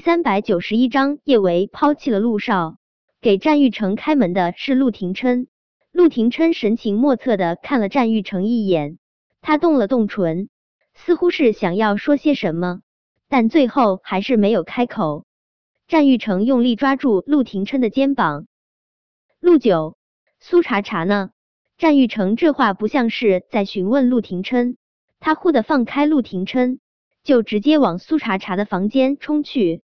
三百九十一章，叶维抛弃了陆少，给战玉成开门的是陆廷琛。陆廷琛神情莫测的看了战玉成一眼，他动了动唇，似乎是想要说些什么，但最后还是没有开口。战玉成用力抓住陆廷琛的肩膀，陆九，苏茶茶呢？战玉成这话不像是在询问陆廷琛，他忽的放开陆廷琛。就直接往苏茶茶的房间冲去。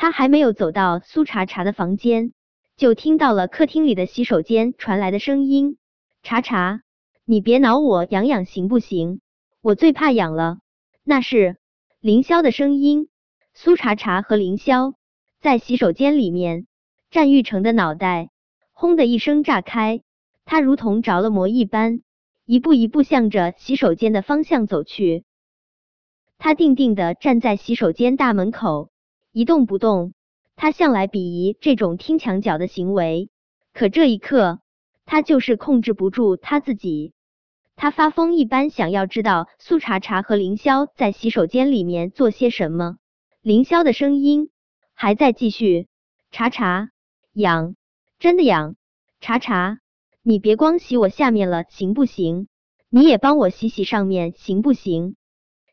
他还没有走到苏茶茶的房间，就听到了客厅里的洗手间传来的声音：“茶茶，你别挠我痒痒行不行？我最怕痒了。”那是凌霄的声音。苏茶茶和凌霄在洗手间里面。战玉成的脑袋轰的一声炸开，他如同着了魔一般，一步一步向着洗手间的方向走去。他定定的站在洗手间大门口，一动不动。他向来鄙夷这种听墙角的行为，可这一刻，他就是控制不住他自己。他发疯一般想要知道苏茶茶和凌霄在洗手间里面做些什么。凌霄的声音还在继续：“茶茶，痒，真的痒。茶茶，你别光洗我下面了，行不行？你也帮我洗洗上面，行不行？”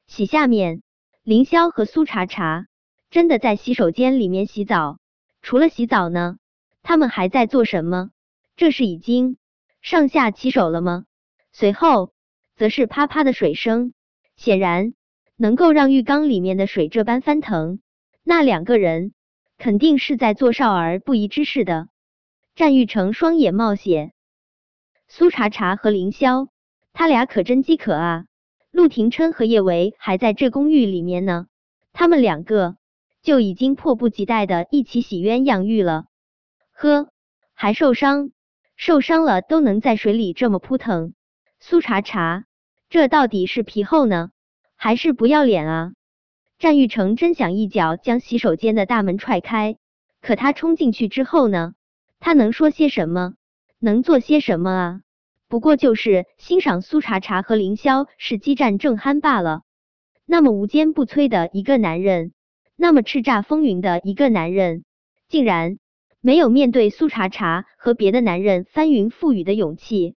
洗下面，凌霄和苏茶茶真的在洗手间里面洗澡。除了洗澡呢，他们还在做什么？这是已经上下其手了吗？随后，则是啪啪的水声，显然能够让浴缸里面的水这般翻腾。那两个人肯定是在做少儿不宜之事的。战玉成双眼冒血，苏茶茶和凌霄，他俩可真饥渴啊！陆廷琛和叶维还在这公寓里面呢，他们两个就已经迫不及待的一起洗鸳鸯浴了。呵，还受伤？受伤了都能在水里这么扑腾？苏茶茶，这到底是皮厚呢，还是不要脸啊？战玉成真想一脚将洗手间的大门踹开，可他冲进去之后呢，他能说些什么？能做些什么啊？不过就是欣赏苏茶茶和凌霄是激战正酣罢了。那么无坚不摧的一个男人，那么叱咤风云的一个男人，竟然没有面对苏茶茶和别的男人翻云覆雨的勇气。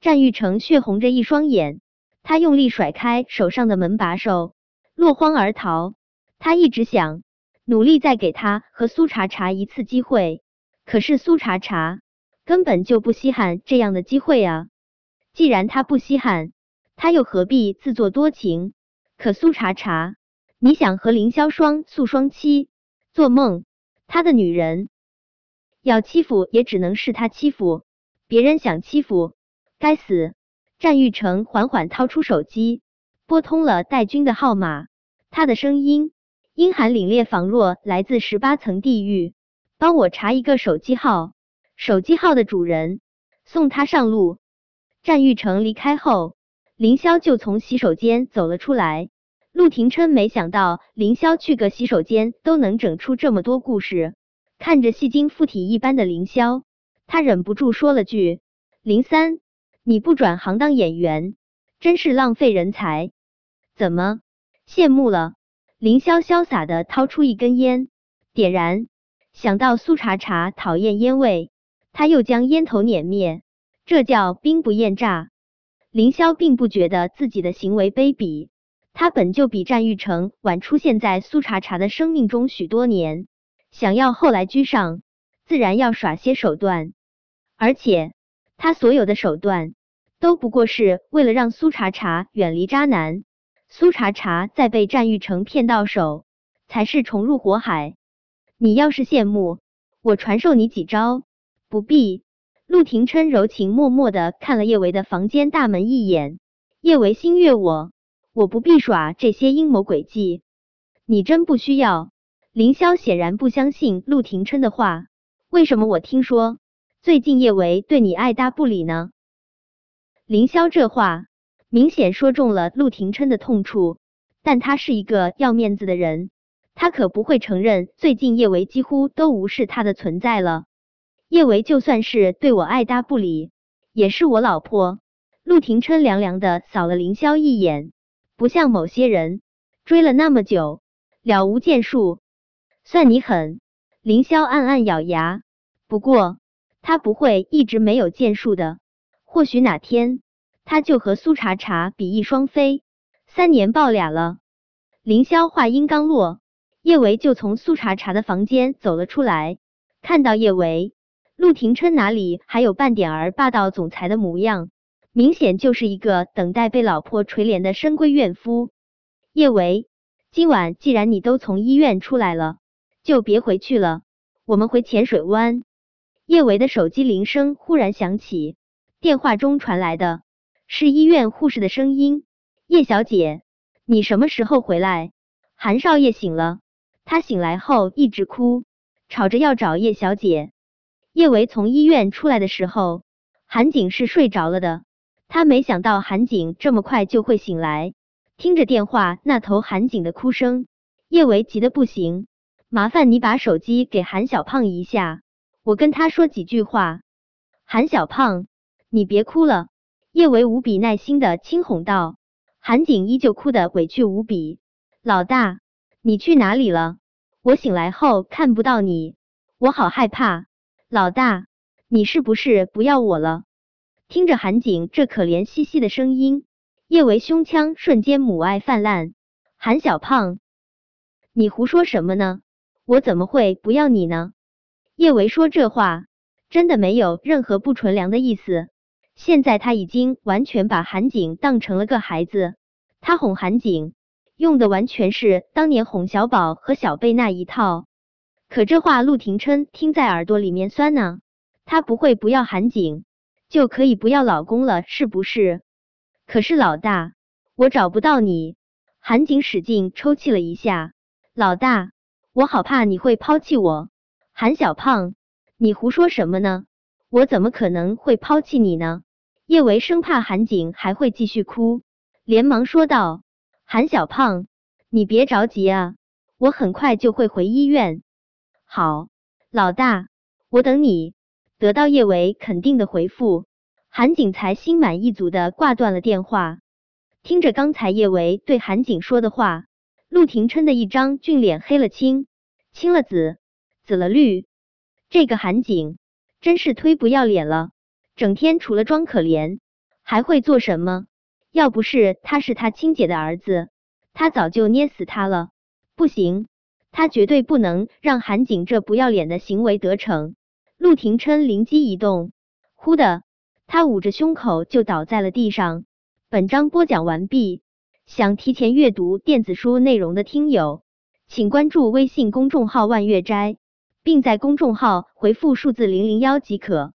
战玉成血红着一双眼，他用力甩开手上的门把手，落荒而逃。他一直想努力再给他和苏茶茶一次机会，可是苏茶茶。根本就不稀罕这样的机会啊！既然他不稀罕，他又何必自作多情？可苏茶茶，你想和凌霄双宿双栖？做梦！他的女人要欺负也只能是他欺负，别人想欺负，该死！战玉成缓缓掏出手机，拨通了戴军的号码，他的声音阴寒凛冽，仿若来自十八层地狱。帮我查一个手机号。手机号的主人送他上路。战玉成离开后，凌霄就从洗手间走了出来。陆廷琛没想到凌霄去个洗手间都能整出这么多故事。看着戏精附体一般的凌霄，他忍不住说了句：“林三，你不转行当演员，真是浪费人才。怎么羡慕了？”凌霄潇洒的掏出一根烟，点燃。想到苏茶茶讨厌烟味。他又将烟头碾灭，这叫兵不厌诈。凌霄并不觉得自己的行为卑鄙，他本就比战玉成晚出现在苏茶茶的生命中许多年，想要后来居上，自然要耍些手段。而且他所有的手段都不过是为了让苏茶茶远离渣男。苏茶茶再被战玉成骗到手，才是重入火海。你要是羡慕，我传授你几招。不必。陆廷琛柔情脉脉的看了叶维的房间大门一眼，叶维心悦我，我不必耍这些阴谋诡计。你真不需要。凌霄显然不相信陆廷琛的话，为什么我听说最近叶维对你爱搭不理呢？凌霄这话明显说中了陆廷琛的痛处，但他是一个要面子的人，他可不会承认最近叶维几乎都无视他的存在了。叶维就算是对我爱搭不理，也是我老婆。陆廷琛凉凉的扫了凌霄一眼，不像某些人追了那么久了无建树。算你狠。凌霄暗暗咬牙，不过他不会一直没有建树的。或许哪天他就和苏茶茶比翼双飞，三年抱俩了。凌霄话音刚落，叶维就从苏茶茶的房间走了出来。看到叶维，陆廷琛哪里还有半点儿霸道总裁的模样？明显就是一个等待被老婆垂怜的深闺怨妇。叶维，今晚既然你都从医院出来了。就别回去了，我们回浅水湾。叶维的手机铃声忽然响起，电话中传来的是医院护士的声音：“叶小姐，你什么时候回来？”韩少爷醒了，他醒来后一直哭，吵着要找叶小姐。叶维从医院出来的时候，韩景是睡着了的，他没想到韩景这么快就会醒来。听着电话那头韩景的哭声，叶维急得不行。麻烦你把手机给韩小胖一下，我跟他说几句话。韩小胖，你别哭了。叶维无比耐心的轻哄道。韩景依旧哭得委屈无比。老大，你去哪里了？我醒来后看不到你，我好害怕。老大，你是不是不要我了？听着韩景这可怜兮兮的声音，叶维胸腔瞬间母爱泛滥。韩小胖，你胡说什么呢？我怎么会不要你呢？叶维说这话真的没有任何不纯良的意思。现在他已经完全把韩景当成了个孩子，他哄韩景用的完全是当年哄小宝和小贝那一套。可这话陆廷琛听在耳朵里面酸呢。他不会不要韩景就可以不要老公了，是不是？可是老大，我找不到你。韩景使劲抽泣了一下，老大。我好怕你会抛弃我，韩小胖，你胡说什么呢？我怎么可能会抛弃你呢？叶维生怕韩景还会继续哭，连忙说道：“韩小胖，你别着急啊，我很快就会回医院。”好，老大，我等你。得到叶维肯定的回复，韩景才心满意足的挂断了电话。听着刚才叶维对韩景说的话。陆廷琛的一张俊脸黑了青，青了紫，紫了绿。这个韩景真是忒不要脸了，整天除了装可怜，还会做什么？要不是他是他亲姐的儿子，他早就捏死他了。不行，他绝对不能让韩景这不要脸的行为得逞。陆廷琛灵机一动，忽的，他捂着胸口就倒在了地上。本章播讲完毕。想提前阅读电子书内容的听友，请关注微信公众号“万月斋”，并在公众号回复数字零零幺即可。